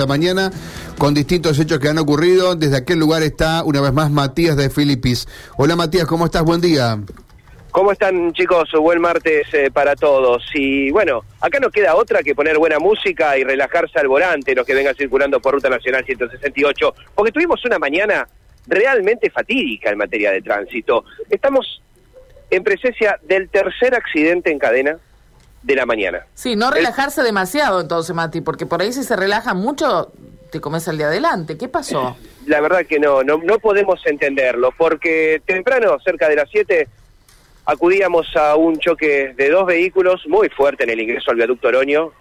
la mañana con distintos hechos que han ocurrido. Desde aquel lugar está una vez más Matías de Filipis. Hola Matías, ¿cómo estás? Buen día. ¿Cómo están chicos? Buen martes eh, para todos. Y bueno, acá no queda otra que poner buena música y relajarse al volante, los que vengan circulando por Ruta Nacional 168, porque tuvimos una mañana realmente fatídica en materia de tránsito. Estamos en presencia del tercer accidente en cadena de la mañana. Sí, no relajarse demasiado entonces, Mati, porque por ahí si se relaja mucho, te comes el de adelante. ¿Qué pasó? La verdad que no, no, no podemos entenderlo, porque temprano, cerca de las 7, acudíamos a un choque de dos vehículos muy fuerte en el ingreso al viaducto Oroño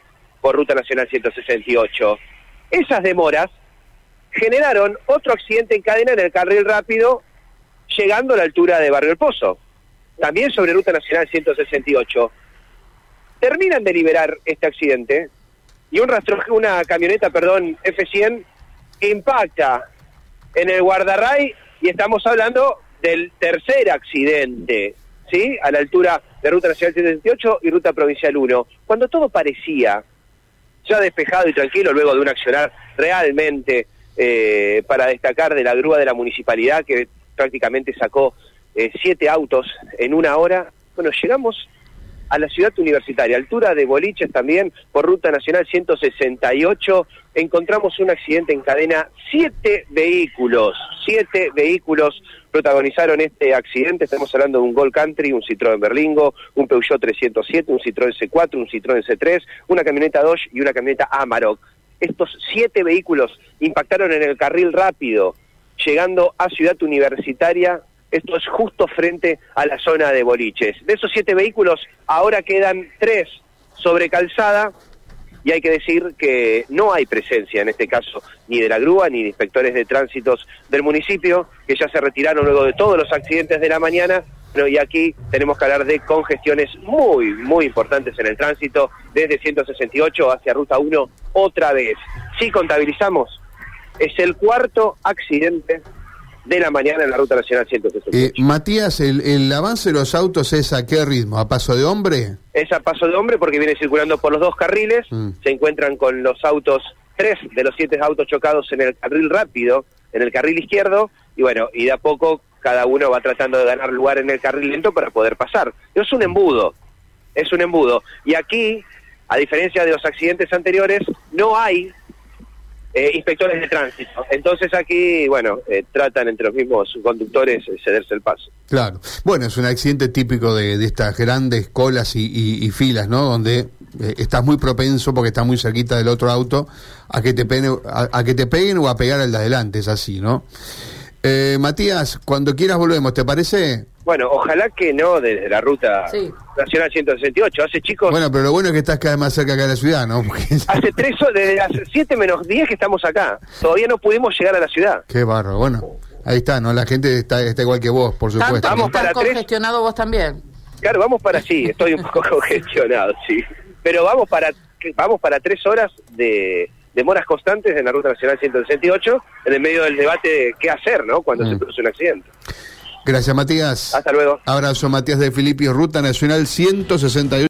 por Ruta Nacional 168. Esas demoras generaron otro accidente en cadena en el carril rápido, llegando a la altura de Barrio El Pozo, también sobre Ruta Nacional 168 terminan de liberar este accidente y un rastro, una camioneta, perdón, F100 impacta en el guardarray y estamos hablando del tercer accidente, ¿sí? A la altura de Ruta Nacional 178 y Ruta Provincial 1. Cuando todo parecía ya despejado y tranquilo luego de un accionar realmente eh, para destacar de la grúa de la municipalidad que prácticamente sacó eh, siete autos en una hora, bueno, llegamos a la ciudad universitaria, altura de Boliches también, por Ruta Nacional 168, encontramos un accidente en cadena, siete vehículos, siete vehículos protagonizaron este accidente, estamos hablando de un Gol Country, un Citroën Berlingo, un Peugeot 307, un Citroën C4, un Citroën C3, una camioneta Dodge y una camioneta Amarok. Estos siete vehículos impactaron en el carril rápido, llegando a Ciudad Universitaria esto es justo frente a la zona de boliches. De esos siete vehículos, ahora quedan tres sobre calzada y hay que decir que no hay presencia en este caso ni de la grúa ni de inspectores de tránsitos del municipio, que ya se retiraron luego de todos los accidentes de la mañana. Y aquí tenemos que hablar de congestiones muy, muy importantes en el tránsito, desde 168 hacia Ruta 1 otra vez. Si contabilizamos, es el cuarto accidente de la mañana en la Ruta Nacional 168. Eh, Matías, el, avance de los autos es a qué ritmo? ¿A paso de hombre? Es a paso de hombre porque viene circulando por los dos carriles, mm. se encuentran con los autos, tres de los siete autos chocados en el carril rápido, en el carril izquierdo, y bueno, y de a poco cada uno va tratando de ganar lugar en el carril lento para poder pasar. Es un embudo, es un embudo. Y aquí, a diferencia de los accidentes anteriores, no hay eh, inspectores de tránsito. Entonces aquí, bueno, eh, tratan entre los mismos conductores de cederse el paso. Claro. Bueno, es un accidente típico de, estas grandes colas y, filas, ¿no? Donde eh, estás muy propenso porque estás muy cerquita del otro auto a que te peguen, a, que te peguen o a pegar al de adelante, es así, ¿no? Matías, cuando quieras volvemos, ¿te parece? Bueno, ojalá que no desde la ruta nacional 168. Hace chicos. Bueno, pero lo bueno es que estás cada vez más cerca acá de la ciudad, ¿no? Hace tres desde las 7 menos 10 que estamos acá. Todavía no pudimos llegar a la ciudad. Qué barro. Bueno, ahí está, ¿no? La gente está, está igual que vos, por supuesto. Vamos para congestionado vos también? Claro, vamos para sí. Estoy un poco congestionado, sí. Pero vamos para vamos para tres horas de demoras constantes en la Ruta Nacional 168 en el medio del debate de qué hacer, ¿no? Cuando se mm. produce un accidente. Gracias, Matías. Hasta luego. Abrazo, Matías de Filippi, Ruta Nacional 168.